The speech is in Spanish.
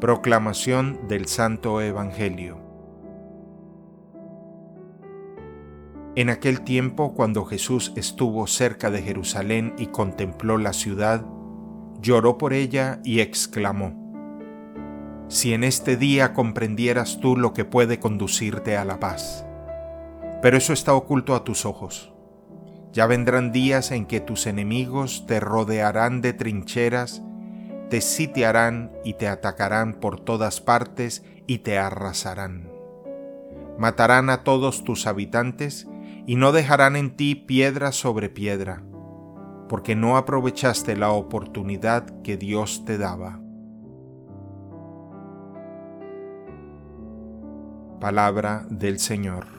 Proclamación del Santo Evangelio. En aquel tiempo, cuando Jesús estuvo cerca de Jerusalén y contempló la ciudad, lloró por ella y exclamó, Si en este día comprendieras tú lo que puede conducirte a la paz. Pero eso está oculto a tus ojos. Ya vendrán días en que tus enemigos te rodearán de trincheras te sitiarán y te atacarán por todas partes y te arrasarán. Matarán a todos tus habitantes y no dejarán en ti piedra sobre piedra, porque no aprovechaste la oportunidad que Dios te daba. Palabra del Señor.